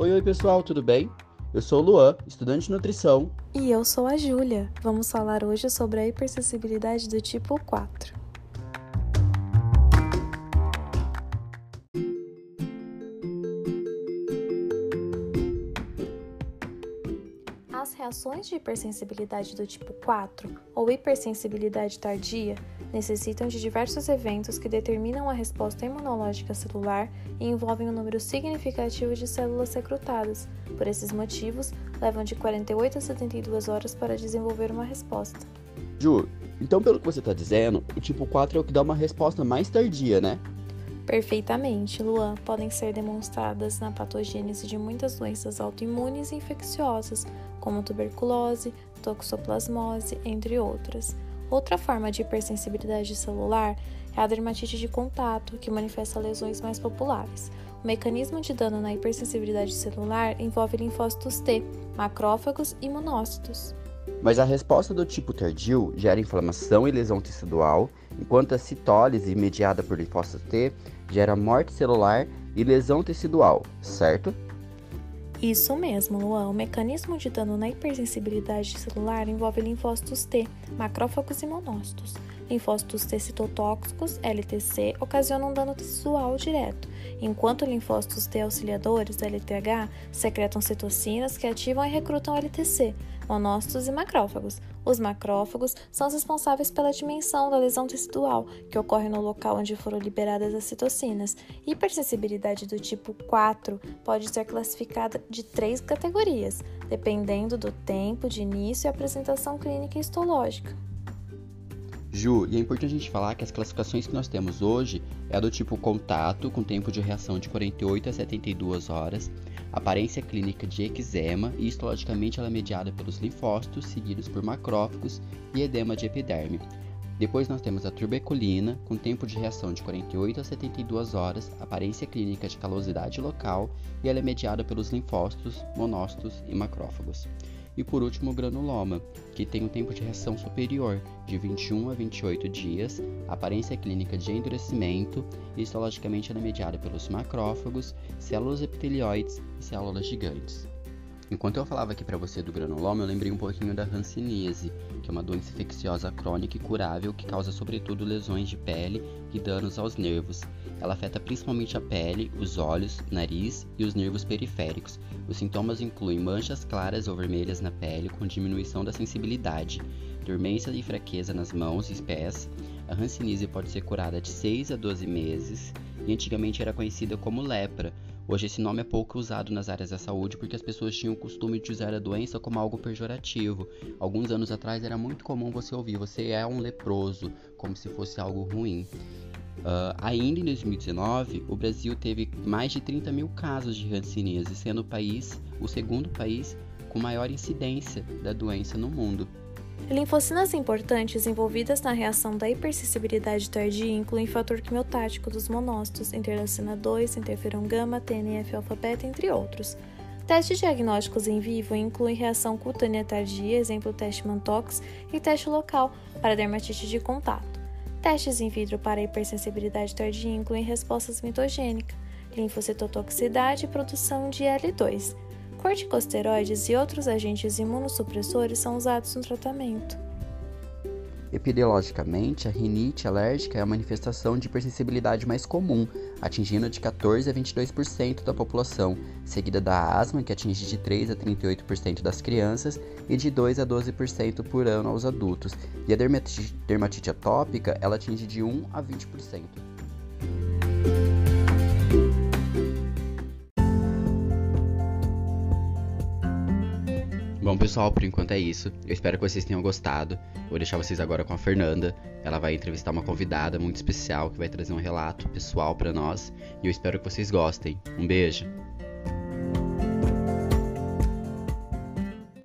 Oi, oi pessoal, tudo bem? Eu sou o Luan, estudante de nutrição. E eu sou a Júlia. Vamos falar hoje sobre a hipersensibilidade do tipo 4. Reações de hipersensibilidade do tipo 4 ou hipersensibilidade tardia necessitam de diversos eventos que determinam a resposta imunológica celular e envolvem um número significativo de células recrutadas. Por esses motivos, levam de 48 a 72 horas para desenvolver uma resposta. Ju, então pelo que você está dizendo, o tipo 4 é o que dá uma resposta mais tardia, né? Perfeitamente, Luan. Podem ser demonstradas na patogênese de muitas doenças autoimunes e infecciosas, como tuberculose, toxoplasmose, entre outras. Outra forma de hipersensibilidade celular é a dermatite de contato, que manifesta lesões mais populares. O mecanismo de dano na hipersensibilidade celular envolve linfócitos T, macrófagos e monócitos. Mas a resposta do tipo tardio gera inflamação e lesão tecidual, enquanto a citólise mediada por linfócitos T gera morte celular e lesão tecidual, certo? Isso mesmo, Luan. O mecanismo de dano na hipersensibilidade celular envolve linfócitos T, macrófagos e monócitos. Linfócitos T citotóxicos, LTC, ocasionam dano tecidual direto, enquanto linfócitos T auxiliadores, LTH, secretam citocinas que ativam e recrutam LTC, monócitos e macrófagos. Os macrófagos são os responsáveis pela dimensão da lesão tecidual, que ocorre no local onde foram liberadas as citocinas. Hipersensibilidade do tipo 4 pode ser classificada de três categorias, dependendo do tempo de início e apresentação clínica e histológica. Ju, e é importante a gente falar que as classificações que nós temos hoje é do tipo contato, com tempo de reação de 48 a 72 horas, aparência clínica de eczema e histologicamente ela é mediada pelos linfócitos, seguidos por macrófagos e edema de epiderme. Depois nós temos a turbeculina, com tempo de reação de 48 a 72 horas, aparência clínica de calosidade local e ela é mediada pelos linfócitos, monócitos e macrófagos. E por último, o granuloma, que tem um tempo de reação superior, de 21 a 28 dias, aparência clínica de endurecimento e histologicamente ela é mediada pelos macrófagos, células epitelioides e células gigantes. Enquanto eu falava aqui para você do granuloma, eu lembrei um pouquinho da hanseníase, que é uma doença infecciosa crônica e curável que causa sobretudo lesões de pele e danos aos nervos. Ela afeta principalmente a pele, os olhos, nariz e os nervos periféricos. Os sintomas incluem manchas claras ou vermelhas na pele com diminuição da sensibilidade, dormência e fraqueza nas mãos e pés. A hanseníase pode ser curada de 6 a 12 meses e antigamente era conhecida como lepra, Hoje esse nome é pouco usado nas áreas da saúde porque as pessoas tinham o costume de usar a doença como algo pejorativo. Alguns anos atrás era muito comum você ouvir você é um leproso, como se fosse algo ruim. Uh, ainda em 2019, o Brasil teve mais de 30 mil casos de hanseníase, sendo o país o segundo país com maior incidência da doença no mundo. Linfocinas importantes envolvidas na reação da hipersensibilidade tardia incluem fator quimiotático dos monócitos, interleucina 2, interferon gama, TNF-alfa-beta, entre outros. Testes diagnósticos em vivo incluem reação cutânea tardia, exemplo teste Mantox, e teste local para dermatite de contato. Testes in vitro para hipersensibilidade tardia incluem respostas mitogênica, linfocitotoxicidade e produção de L2. Corticosteroides e outros agentes imunossupressores são usados no tratamento. Epidemiologicamente, a rinite alérgica é a manifestação de hipersensibilidade mais comum, atingindo de 14 a 22% da população, seguida da asma, que atinge de 3 a 38% das crianças e de 2 a 12% por ano aos adultos, e a dermatite, dermatite atópica ela atinge de 1 a 20%. Bom, pessoal, por enquanto é isso. Eu espero que vocês tenham gostado. Vou deixar vocês agora com a Fernanda. Ela vai entrevistar uma convidada muito especial que vai trazer um relato pessoal para nós. E eu espero que vocês gostem. Um beijo.